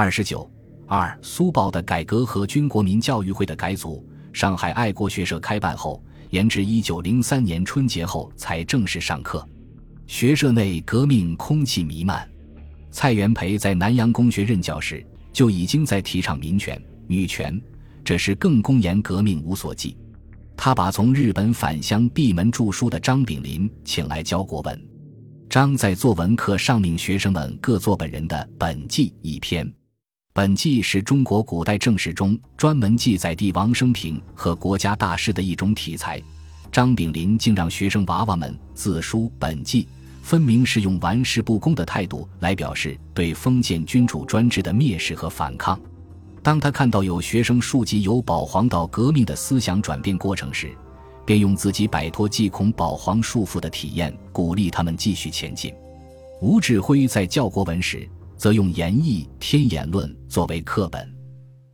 二十九二苏报的改革和军国民教育会的改组。上海爱国学社开办后，延至一九零三年春节后才正式上课。学社内革命空气弥漫。蔡元培在南洋公学任教时，就已经在提倡民权、女权，这是更公言革命无所忌。他把从日本返乡闭门著书的张炳麟请来教国文。张在作文课上命学生们各作本人的本纪一篇。本纪是中国古代正史中专门记载帝王生平和国家大事的一种题材。张炳麟竟让学生娃娃们自书本纪。分明是用玩世不恭的态度来表示对封建君主专制的蔑视和反抗。当他看到有学生述及由保皇到革命的思想转变过程时，便用自己摆脱祭孔保皇束缚的体验鼓励他们继续前进。吴志辉在教国文时，则用演绎《天演论》作为课本。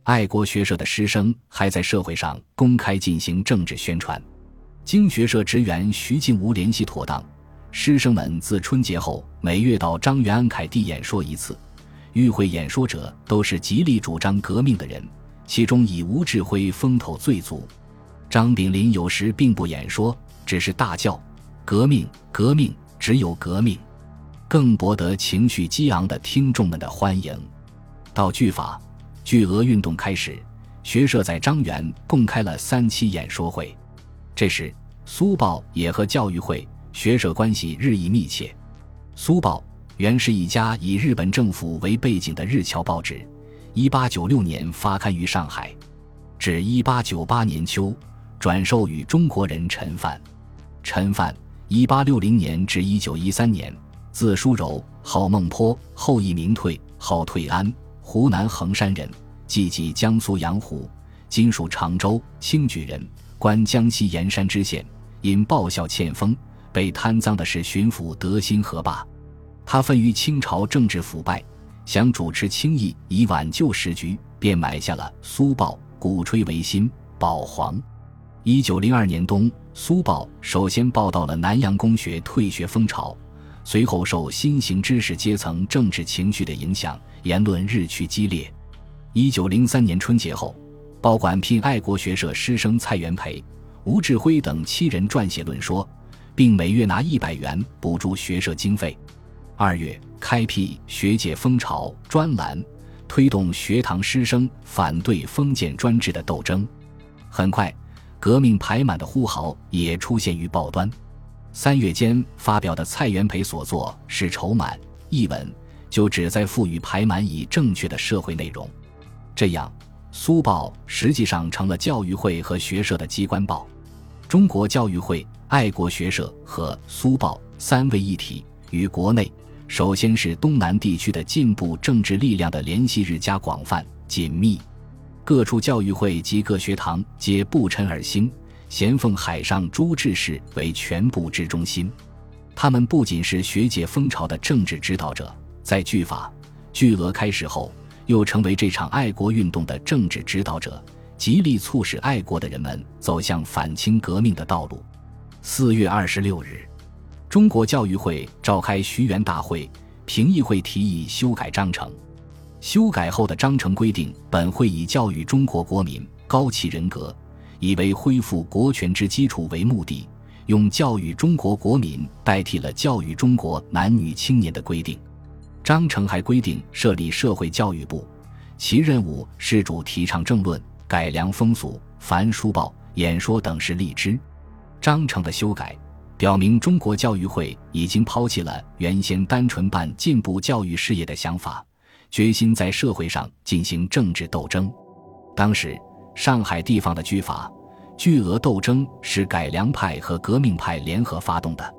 爱国学社的师生还在社会上公开进行政治宣传。经学社职员徐静吾联系妥当。师生们自春节后每月到张元安凯地演说一次，与会演说者都是极力主张革命的人，其中以吴志辉风头最足。张炳麟有时并不演说，只是大叫“革命，革命，只有革命”，更博得情绪激昂的听众们的欢迎。到拒法、拒俄运动开始，学社在张园共开了三期演说会。这时，苏报也和教育会。学社关系日益密切。苏报原是一家以日本政府为背景的日侨报纸，一八九六年发刊于上海，至一八九八年秋转售予中国人陈范。陈范一八六零年至一九一三年，字叔柔，号孟坡，后裔名退，号退安，湖南衡山人，籍籍江苏阳湖，今属常州清举人，官江西盐山知县，因报效欠封。被贪赃的是巡抚德兴河坝，他愤于清朝政治腐败，想主持清议以挽救时局，便买下了《苏报》，鼓吹维新保皇。一九零二年冬，《苏报》首先报道了南洋公学退学风潮，随后受新型知识阶层政治情绪的影响，言论日趋激烈。一九零三年春节后，报馆聘爱国学社师生蔡元培、吴志辉等七人撰写论说。并每月拿一百元补助学社经费。二月，开辟学界风潮专栏，推动学堂师生反对封建专制的斗争。很快，革命排满的呼号也出现于报端。三月间发表的蔡元培所作《是筹满》一文，就旨在赋予排满以正确的社会内容。这样，《苏报》实际上成了教育会和学社的机关报。中国教育会。爱国学社和苏报三位一体，与国内首先是东南地区的进步政治力量的联系日加广泛紧密。各处教育会及各学堂皆不谶而兴，咸奉海上诸志士为全部之中心。他们不仅是学界风潮的政治指导者，在拒法、拒俄开始后，又成为这场爱国运动的政治指导者，极力促使爱国的人们走向反清革命的道路。四月二十六日，中国教育会召开徐园大会，评议会提议修改章程。修改后的章程规定，本会以教育中国国民高其人格，以为恢复国权之基础为目的，用教育中国国民代替了教育中国男女青年的规定。章程还规定设立社会教育部，其任务是主提倡政论、改良风俗、凡书报、演说等事立之。章程的修改，表明中国教育会已经抛弃了原先单纯办进步教育事业的想法，决心在社会上进行政治斗争。当时，上海地方的军阀、巨额斗争是改良派和革命派联合发动的。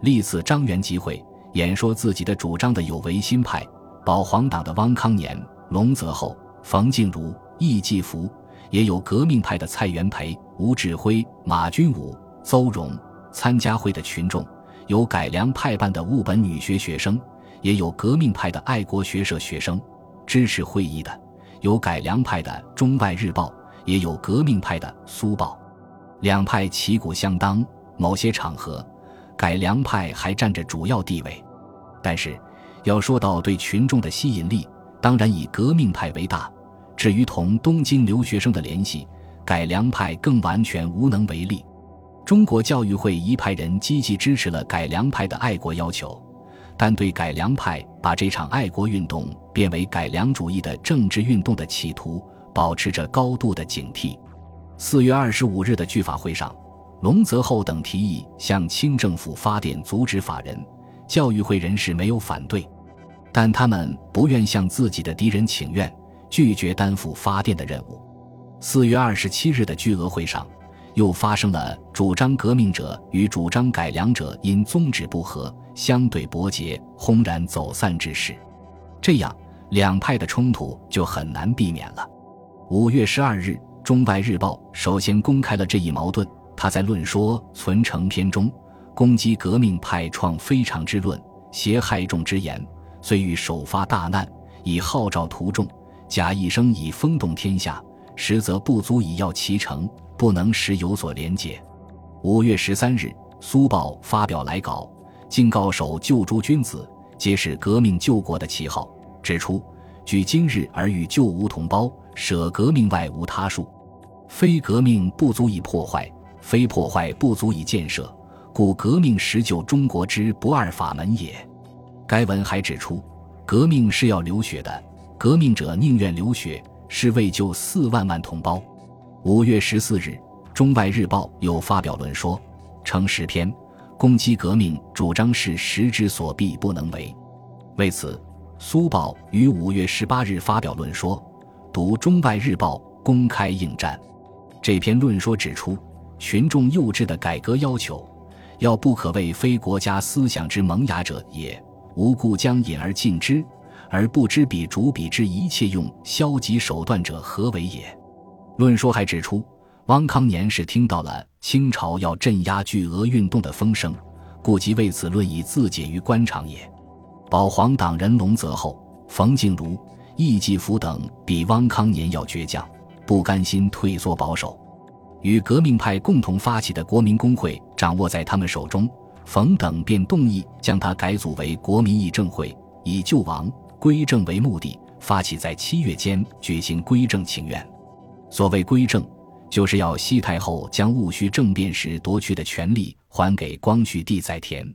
历次张元集会演说自己的主张的有维新派、保皇党的汪康年、龙泽厚、冯静茹、易继福，也有革命派的蔡元培、吴志辉、马君武。邹容参加会的群众，有改良派办的务本女学学生，也有革命派的爱国学社学生。支持会议的，有改良派的中外日报，也有革命派的苏报。两派旗鼓相当，某些场合，改良派还占着主要地位。但是，要说到对群众的吸引力，当然以革命派为大。至于同东京留学生的联系，改良派更完全无能为力。中国教育会一派人积极支持了改良派的爱国要求，但对改良派把这场爱国运动变为改良主义的政治运动的企图，保持着高度的警惕。四月二十五日的聚法会上，龙泽厚等提议向清政府发电阻止法人，教育会人士没有反对，但他们不愿向自己的敌人请愿，拒绝担负发电的任务。四月二十七日的巨额会上。又发生了主张革命者与主张改良者因宗旨不合相对伯捷，轰然走散之事，这样两派的冲突就很难避免了。五月十二日，《中外日报》首先公开了这一矛盾。他在论说《存诚篇》中攻击革命派创非常之论，挟害众之言，虽欲首发大难，以号召徒众，假一生以风动天下，实则不足以要其成。不能使有所连结。五月十三日，苏报发表来稿，敬告守救诸君子，皆是革命救国的旗号，指出：举今日而与旧吾同胞，舍革命外无他术。非革命不足以破坏，非破坏不足以建设，故革命实救中国之不二法门也。该文还指出，革命是要流血的，革命者宁愿流血，是为救四万万同胞。五月十四日，《中外日报》又发表论说，称十篇攻击革命主张是时之所必不能为。为此，苏报于五月十八日发表论说，读《中外日报》公开应战。这篇论说指出，群众幼稚的改革要求，要不可谓非国家思想之萌芽者也，无故将引而进之，而不知彼主彼之一切用消极手段者何为也。论说还指出，汪康年是听到了清朝要镇压巨额运动的风声，故即为此论以自解于官场也。保皇党人龙泽厚、冯静如、易继福等比汪康年要倔强，不甘心退缩保守，与革命派共同发起的国民工会掌握在他们手中，冯等便动议将它改组为国民议政会，以救亡归正为目的，发起在七月间举行归正请愿。所谓归正，就是要西太后将戊戌政变时夺去的权力还给光绪帝在田。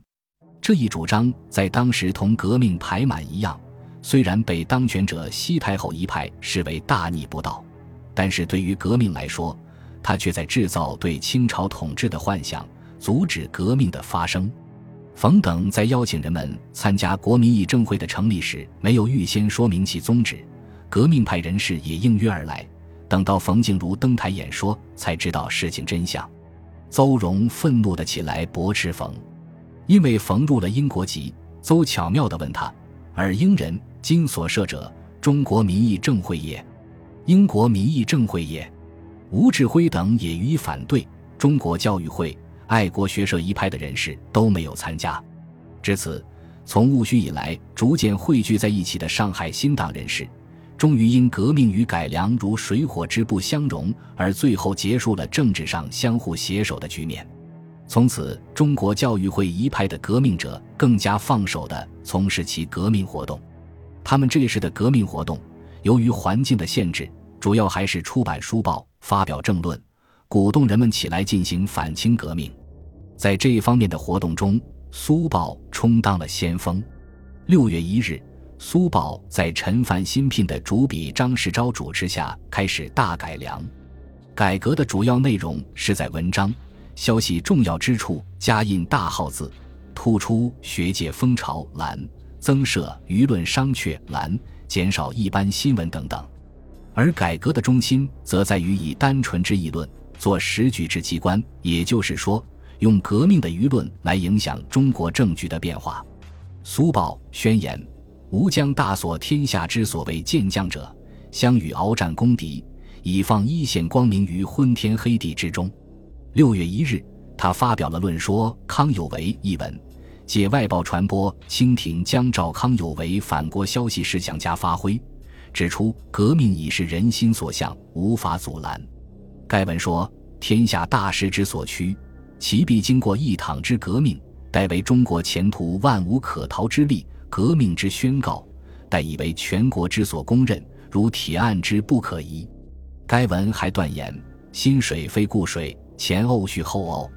这一主张在当时同革命排满一样，虽然被当权者西太后一派视为大逆不道，但是对于革命来说，他却在制造对清朝统治的幻想，阻止革命的发生。冯等在邀请人们参加国民议政会的成立时，没有预先说明其宗旨，革命派人士也应约而来。等到冯静如登台演说，才知道事情真相。邹容愤怒的起来驳斥冯，因为冯入了英国籍。邹巧妙地问他：“尔英人今所设者，中国民意政会也？英国民意政会也？”吴志辉等也予以反对。中国教育会、爱国学社一派的人士都没有参加。至此，从戊戌以来逐渐汇聚在一起的上海新党人士。终于因革命与改良如水火之不相容，而最后结束了政治上相互携手的局面。从此，中国教育会一派的革命者更加放手地从事其革命活动。他们这时的革命活动，由于环境的限制，主要还是出版书报、发表政论，鼓动人们起来进行反清革命。在这一方面的活动中，苏报充当了先锋。六月一日。苏报在陈范新聘的主笔张世钊主持下开始大改良，改革的主要内容是在文章、消息重要之处加印大号字，突出学界风潮栏，增设舆论商榷栏，减少一般新闻等等。而改革的中心则在于以单纯之议论做实举之机关，也就是说，用革命的舆论来影响中国政局的变化。苏报宣言。吾将大锁天下之所谓健将者，相与鏖战攻敌，以放一线光明于昏天黑地之中。六月一日，他发表了论说康有为一文，借外报传播清廷将赵康有为反国消息事项加发挥，指出革命已是人心所向，无法阻拦。该文说：天下大势之所趋，其必经过一党之革命，待为中国前途万无可逃之力。革命之宣告，但已为全国之所公认，如铁案之不可疑。该文还断言：新水非故水，前瓯续后瓯，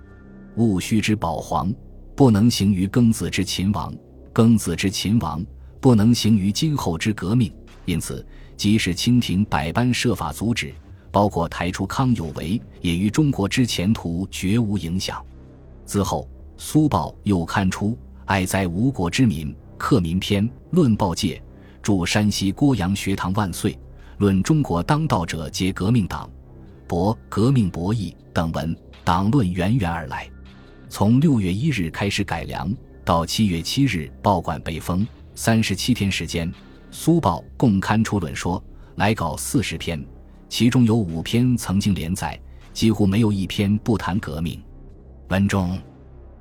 戊戌之保皇，不能行于庚子之秦王；庚子之秦王，不能行于今后之革命。因此，即使清廷百般设法阻止，包括抬出康有为，也于中国之前途绝无影响。此后，苏报又刊出《爱哉吴国之民》《克民篇》《论报界》《祝山西郭阳学堂万岁》《论中国当道者皆革命党》《博革命博弈》等文，党论源源而来。从六月一日开始改良，到七月七日报馆被封，三十七天时间。苏报共刊出论说来稿四十篇，其中有五篇曾经连载，几乎没有一篇不谈革命。文中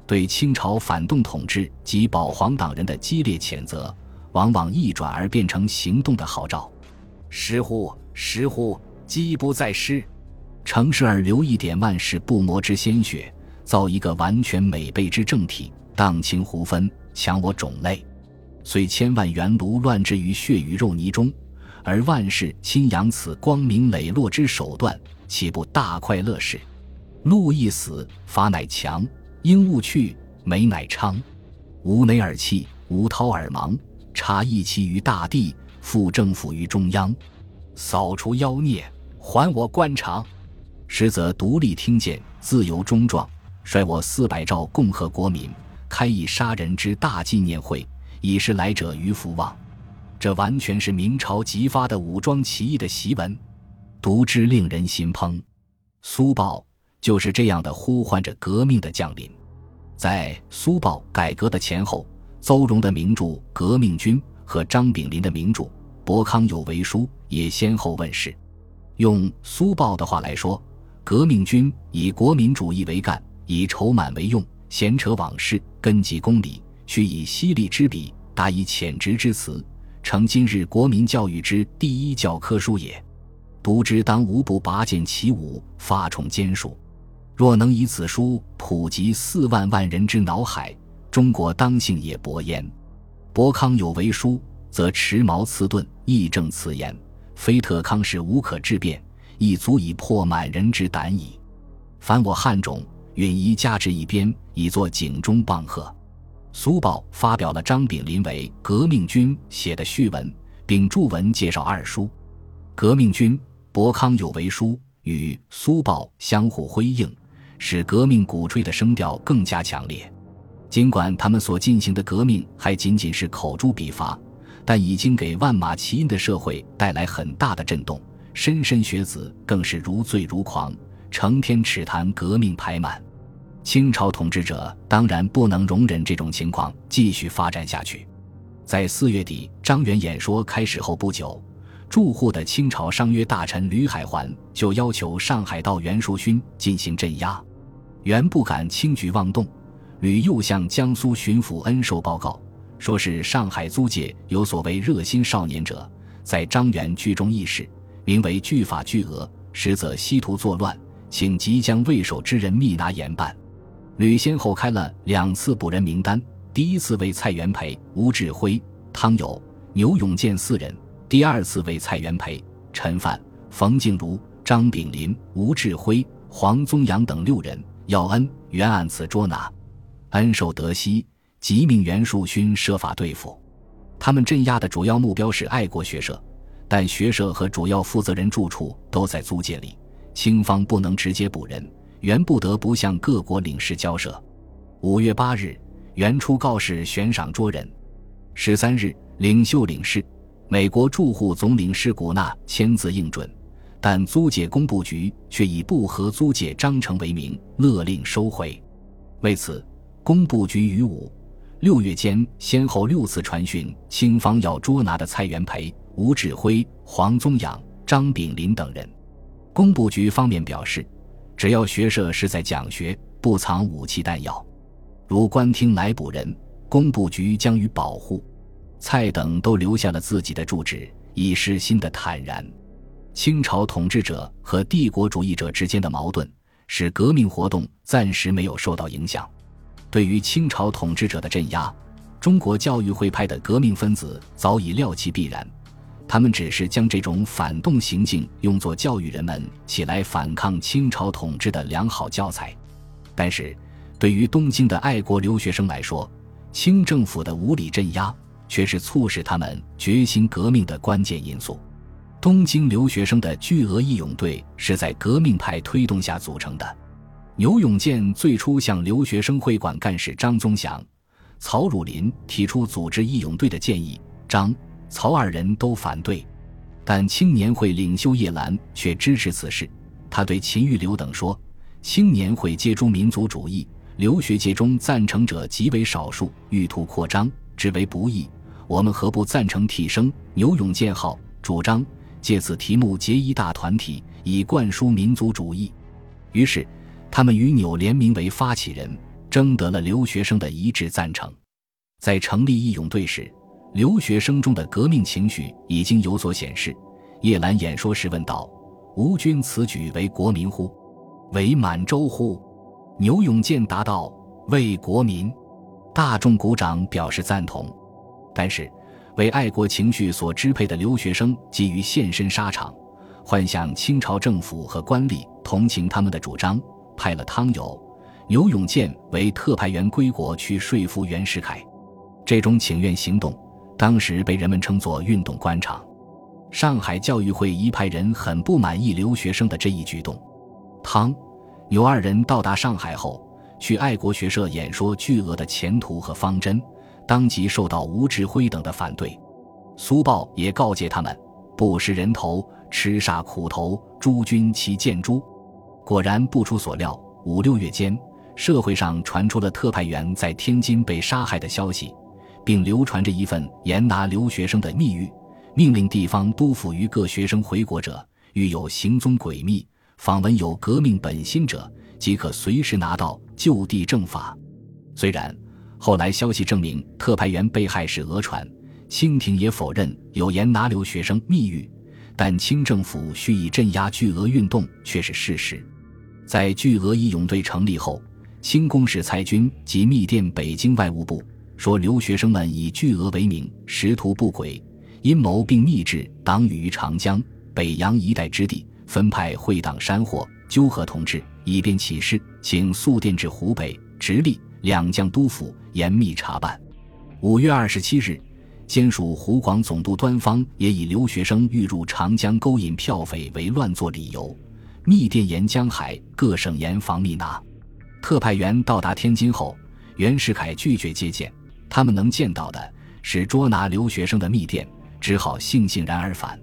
对清朝反动统治及保皇党人的激烈谴责，往往一转而变成行动的号召。时乎，时乎，机不在师，成事而留一点万世不磨之鲜血，造一个完全美备之政体，荡清胡分，强我种类。虽千万元炉乱置于血与肉泥中，而万世亲扬此光明磊落之手段，岂不大快乐事？路一死，法乃强；鹦鹉去，美乃昌。吾馁尔弃，吾涛尔忙。察义气于大地，复政府于中央，扫除妖孽，还我官场。实则独立听见，自由忠壮，率我四百兆共和国民，开一杀人之大纪念会。以示来者于福望，这完全是明朝即发的武装起义的檄文，读之令人心怦。苏报就是这样的呼唤着革命的降临。在苏报改革的前后，邹容的名著《革命军》和张炳麟的名著《博康有为书》也先后问世。用苏报的话来说，《革命军》以国民主义为干，以筹满为用，闲扯往事，根基公理。须以犀利之笔，达以浅直之词，成今日国民教育之第一教科书也。读之当无不拔剑起舞，发冲兼术。若能以此书普及四万万人之脑海，中国当幸也勃焉。伯康有为书，则持矛刺盾，义正辞严，非特康是无可置辩，亦足以破满人之胆矣。凡我汉种，允仪加之一边，以作警钟棒喝。苏报发表了张炳麟为革命军写的序文，并著文介绍二书。革命军博康有为书与苏报相互辉映，使革命鼓吹的声调更加强烈。尽管他们所进行的革命还仅仅是口诛笔伐，但已经给万马齐喑的社会带来很大的震动。莘莘学子更是如醉如狂，成天尺谈革命排满。清朝统治者当然不能容忍这种情况继续发展下去。在四月底张元演说开始后不久，驻沪的清朝商约大臣吕海环就要求上海道袁树勋进行镇压。袁不敢轻举妄动，吕又向江苏巡抚恩寿报告，说是上海租界有所谓热心少年者，在张元聚中议事，名为拒法拒俄，实则西图作乱，请即将未守之人密拿严办。吕先后开了两次捕人名单，第一次为蔡元培、吴志辉、汤友、牛永健四人；第二次为蔡元培、陈范、冯静茹、张炳麟、吴志辉、黄宗阳等六人。要恩原按此捉拿，恩受得悉，即命袁树勋设法对付。他们镇压的主要目标是爱国学社，但学社和主要负责人住处都在租界里，清方不能直接捕人。原不得不向各国领事交涉。五月八日，原出告示悬赏捉人。十三日，领袖领事，美国驻沪总领事古纳签字应准，但租界工部局却以不合租界章程为名，勒令收回。为此，工部局于五、六月间先后六次传讯，清方要捉拿的蔡元培、吴志辉、黄宗养、张炳麟等人。工部局方面表示。只要学社是在讲学，不藏武器弹药，如官厅来捕人，工部局将予保护。蔡等都留下了自己的住址，以示新的坦然。清朝统治者和帝国主义者之间的矛盾，使革命活动暂时没有受到影响。对于清朝统治者的镇压，中国教育会派的革命分子早已料其必然，他们只是将这种反动行径用作教育人们起来反抗清朝统治的良好教材。但是，对于东京的爱国留学生来说，清政府的无理镇压却是促使他们决心革命的关键因素。东京留学生的巨额义勇队是在革命派推动下组成的。牛永健最初向留学生会馆干事张宗祥。曹汝霖提出组织义勇队的建议，张、曹二人都反对，但青年会领袖叶澜却支持此事。他对秦玉流等说：“青年会接诸民族主义，留学界中赞成者极为少数，欲图扩张，之为不义。我们何不赞成提升牛永健号，主张借此题目结一大团体，以灌输民族主义？”于是，他们与纽联名为发起人。征得了留学生的一致赞成，在成立义勇队时，留学生中的革命情绪已经有所显示。叶澜演说时问道：“吾君此举为国民乎？为满洲乎？”牛永健答道：“为国民。”大众鼓掌表示赞同。但是，为爱国情绪所支配的留学生急于现身沙场，幻想清朝政府和官吏同情他们的主张，派了汤有。牛永健为特派员归国去说服袁世凯，这种请愿行动当时被人们称作“运动官场”。上海教育会一派人很不满意留学生的这一举动。汤、牛二人到达上海后，去爱国学社演说巨额的前途和方针，当即受到吴志辉等的反对。苏报也告诫他们：“不食人头，吃煞苦头，诸君其见诸？”果然不出所料，五六月间。社会上传出了特派员在天津被杀害的消息，并流传着一份严拿留学生的密谕，命令地方督抚于各学生回国者，遇有行踪诡秘、访问有革命本心者，即可随时拿到就地正法。虽然后来消息证明特派员被害是讹传，清廷也否认有严拿留学生密谕，但清政府蓄意镇压巨额运动却是事实。在巨额义勇队成立后。清宫使蔡军及密电北京外务部，说留学生们以巨额为名，识途不轨，阴谋并密制党羽于长江、北洋一带之地，分派会党山货，纠合同志，以便起事，请速电至湖北、直隶两将督府严密查办。五月二十七日，兼属湖广总督端方也以留学生欲入长江勾引票匪为乱作理由，密电沿江海各省严防密拿。特派员到达天津后，袁世凯拒绝接见，他们能见到的是捉拿留学生的密电，只好悻悻然而返。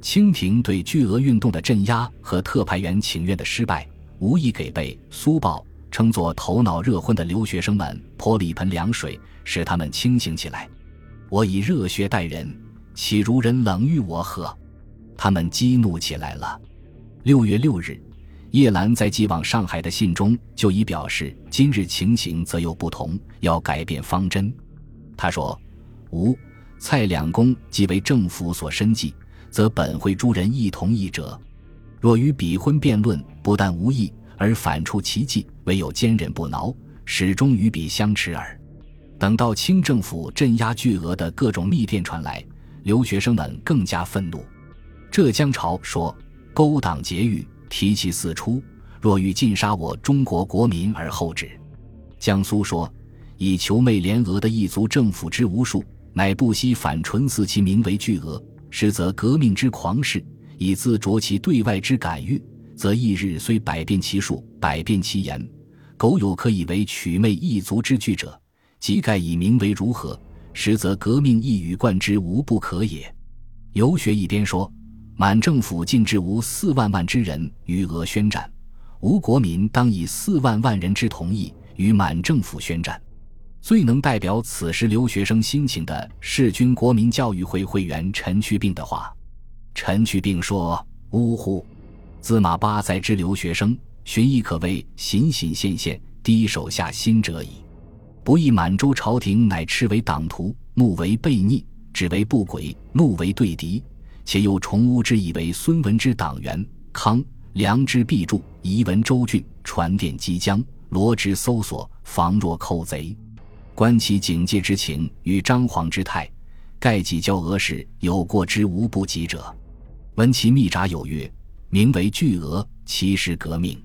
清廷对巨额运动的镇压和特派员请愿的失败，无疑给被《苏报》称作头脑热昏的留学生们泼了一盆凉水，使他们清醒起来。我以热血待人，岂如人冷遇我何？他们激怒起来了。六月六日。叶澜在寄往上海的信中就已表示，今日情形则有不同，要改变方针。他说：“吴、蔡两公既为政府所申记，则本会诸人亦同意者。若与比婚辩论，不但无益，而反出其计，唯有坚忍不挠，始终与彼相持耳。”等到清政府镇压巨额的各种密电传来，留学生们更加愤怒。浙江潮说：“勾党劫狱。”提其四出，若欲尽杀我中国国民而后止。江苏说，以求媚联俄的异族政府之无数，乃不惜反唇赐其名为巨额，实则革命之狂士，以自着其对外之感欲，则一日虽百变其术，百变其言，苟有可以为取媚异族之具者，即盖以名为如何？实则革命一语贯之，无不可也。游学一边说。满政府禁止无四万万之人与俄宣战，吴国民当以四万万人之同意与满政府宣战。最能代表此时留学生心情的是军国民教育会会员陈去病的话。陈去病说：“呜呼，自马八载之留学生，寻亦可谓形形现现，低手下心者矣。不义满洲朝廷乃斥为党徒，怒为悖逆，指为不轨，怒为对敌。”且又重污之以为孙文之党员，康良之必助，移文周郡，传电即将，罗之搜索，防若寇贼。观其警戒之情与张皇之态，盖既交俄时有过之无不及者。闻其密札有曰：“名为巨俄，其实革命。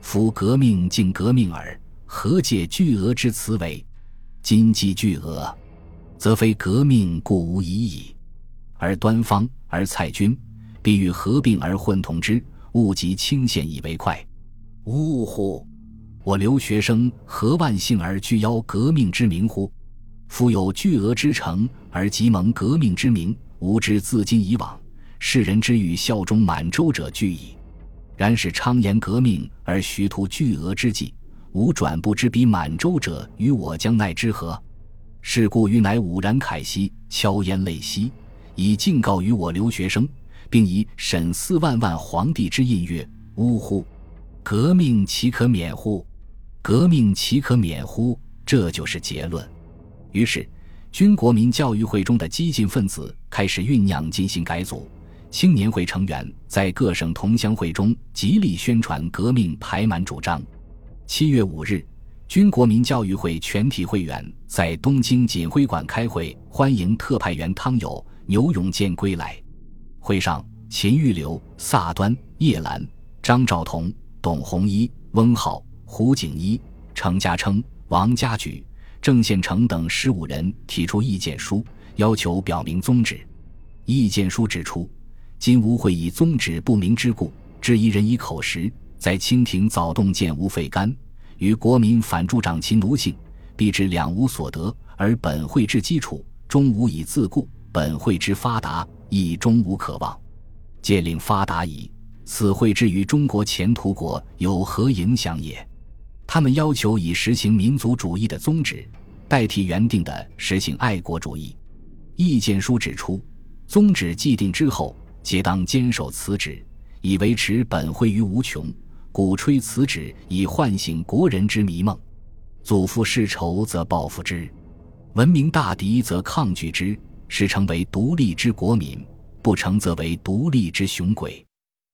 夫革命尽革命耳，何借巨俄之词为？今既巨俄，则非革命，故无疑矣。而端方而蔡军，必欲合并而混同之，勿及清县以为快。呜呼！我留学生何万幸而俱邀革命之名乎？夫有巨额之诚，而即蒙革命之名，吾知自今以往，世人之欲效忠满洲者俱矣。然使昌言革命而虚图巨额之计，吾转不知彼满洲者与我将奈之何？是故于乃武然慨兮，悄咽泪兮，以敬告于我留学生，并以审四万万皇帝之印曰：呜呼！革命岂可免乎？革命岂可免乎？这就是结论。于是，军国民教育会中的激进分子开始酝酿进行改组。青年会成员在各省同乡会中极力宣传革命排满主张。七月五日，军国民教育会全体会员在东京锦辉馆开会，欢迎特派员汤友、牛永健归来。会上，秦玉流、萨端、叶澜、张兆同、董洪一、翁浩。胡景一、程家称、王家举、郑宪成等十五人提出意见书，要求表明宗旨。意见书指出，今吾会以宗旨不明之故，质疑人以口实，在清廷早动见无废干，与国民反助长其奴性，必致两无所得，而本会之基础终无以自固，本会之发达亦终无可望。借令发达矣，此会之于中国前途国有何影响也？他们要求以实行民族主义的宗旨，代替原定的实行爱国主义。意见书指出，宗旨既定之后，皆当坚守此旨，以维持本会于无穷。鼓吹此旨，以唤醒国人之迷梦。祖父世仇，则报复之；文明大敌，则抗拒之。是成为独立之国民，不成则为独立之雄鬼。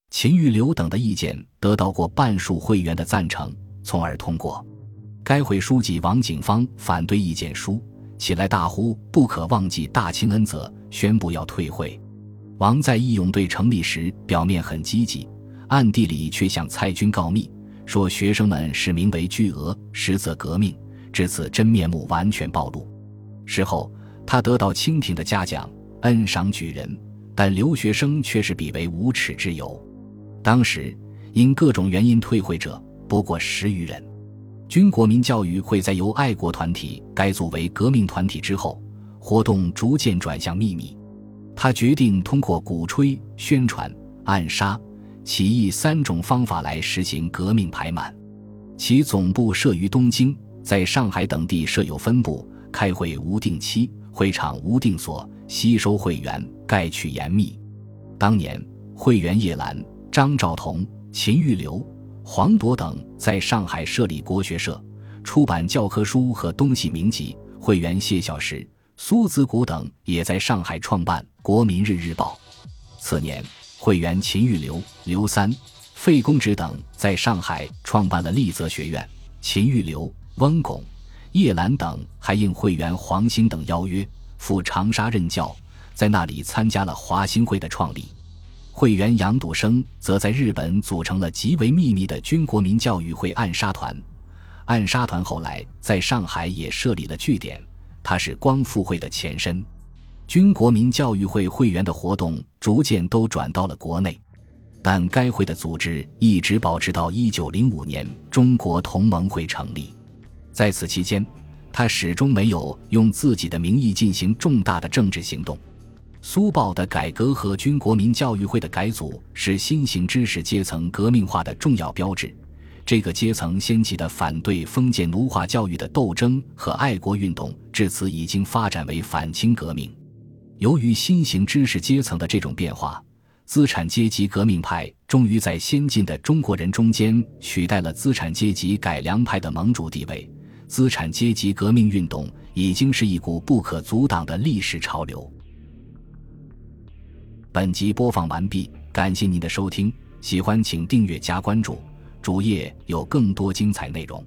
秦玉留等的意见得到过半数会员的赞成。从而通过。该会书记王景芳反对意见书，起来大呼“不可忘记大清恩泽”，宣布要退会。王在义勇队成立时，表面很积极，暗地里却向蔡军告密，说学生们是名为巨额，实则革命。至此，真面目完全暴露。事后，他得到清廷的嘉奖，恩赏举人，但留学生却是比为无耻之尤。当时，因各种原因退会者。不过十余人，军国民教育会在由爱国团体改组为革命团体之后，活动逐渐转向秘密。他决定通过鼓吹、宣传、暗杀、起义三种方法来实行革命排满。其总部设于东京，在上海等地设有分部，开会无定期，会场无定所，吸收会员盖取严密。当年会员叶澜、张兆同、秦玉流。黄铎等在上海设立国学社，出版教科书和东西名籍。会员谢小石、苏子谷等也在上海创办《国民日日报》。次年，会员秦玉流、刘三、费公直等在上海创办了立泽学院。秦玉流、翁拱、叶澜等还应会员黄兴等邀约，赴长沙任教，在那里参加了华兴会的创立。会员杨笃生则在日本组成了极为秘密的军国民教育会暗杀团，暗杀团后来在上海也设立了据点，它是光复会的前身。军国民教育会会员的活动逐渐都转到了国内，但该会的组织一直保持到一九零五年中国同盟会成立，在此期间，他始终没有用自己的名义进行重大的政治行动。苏报的改革和军国民教育会的改组是新型知识阶层革命化的重要标志。这个阶层掀起的反对封建奴化教育的斗争和爱国运动，至此已经发展为反清革命。由于新型知识阶层的这种变化，资产阶级革命派终于在先进的中国人中间取代了资产阶级改良派的盟主地位。资产阶级革命运动已经是一股不可阻挡的历史潮流。本集播放完毕，感谢您的收听，喜欢请订阅加关注，主页有更多精彩内容。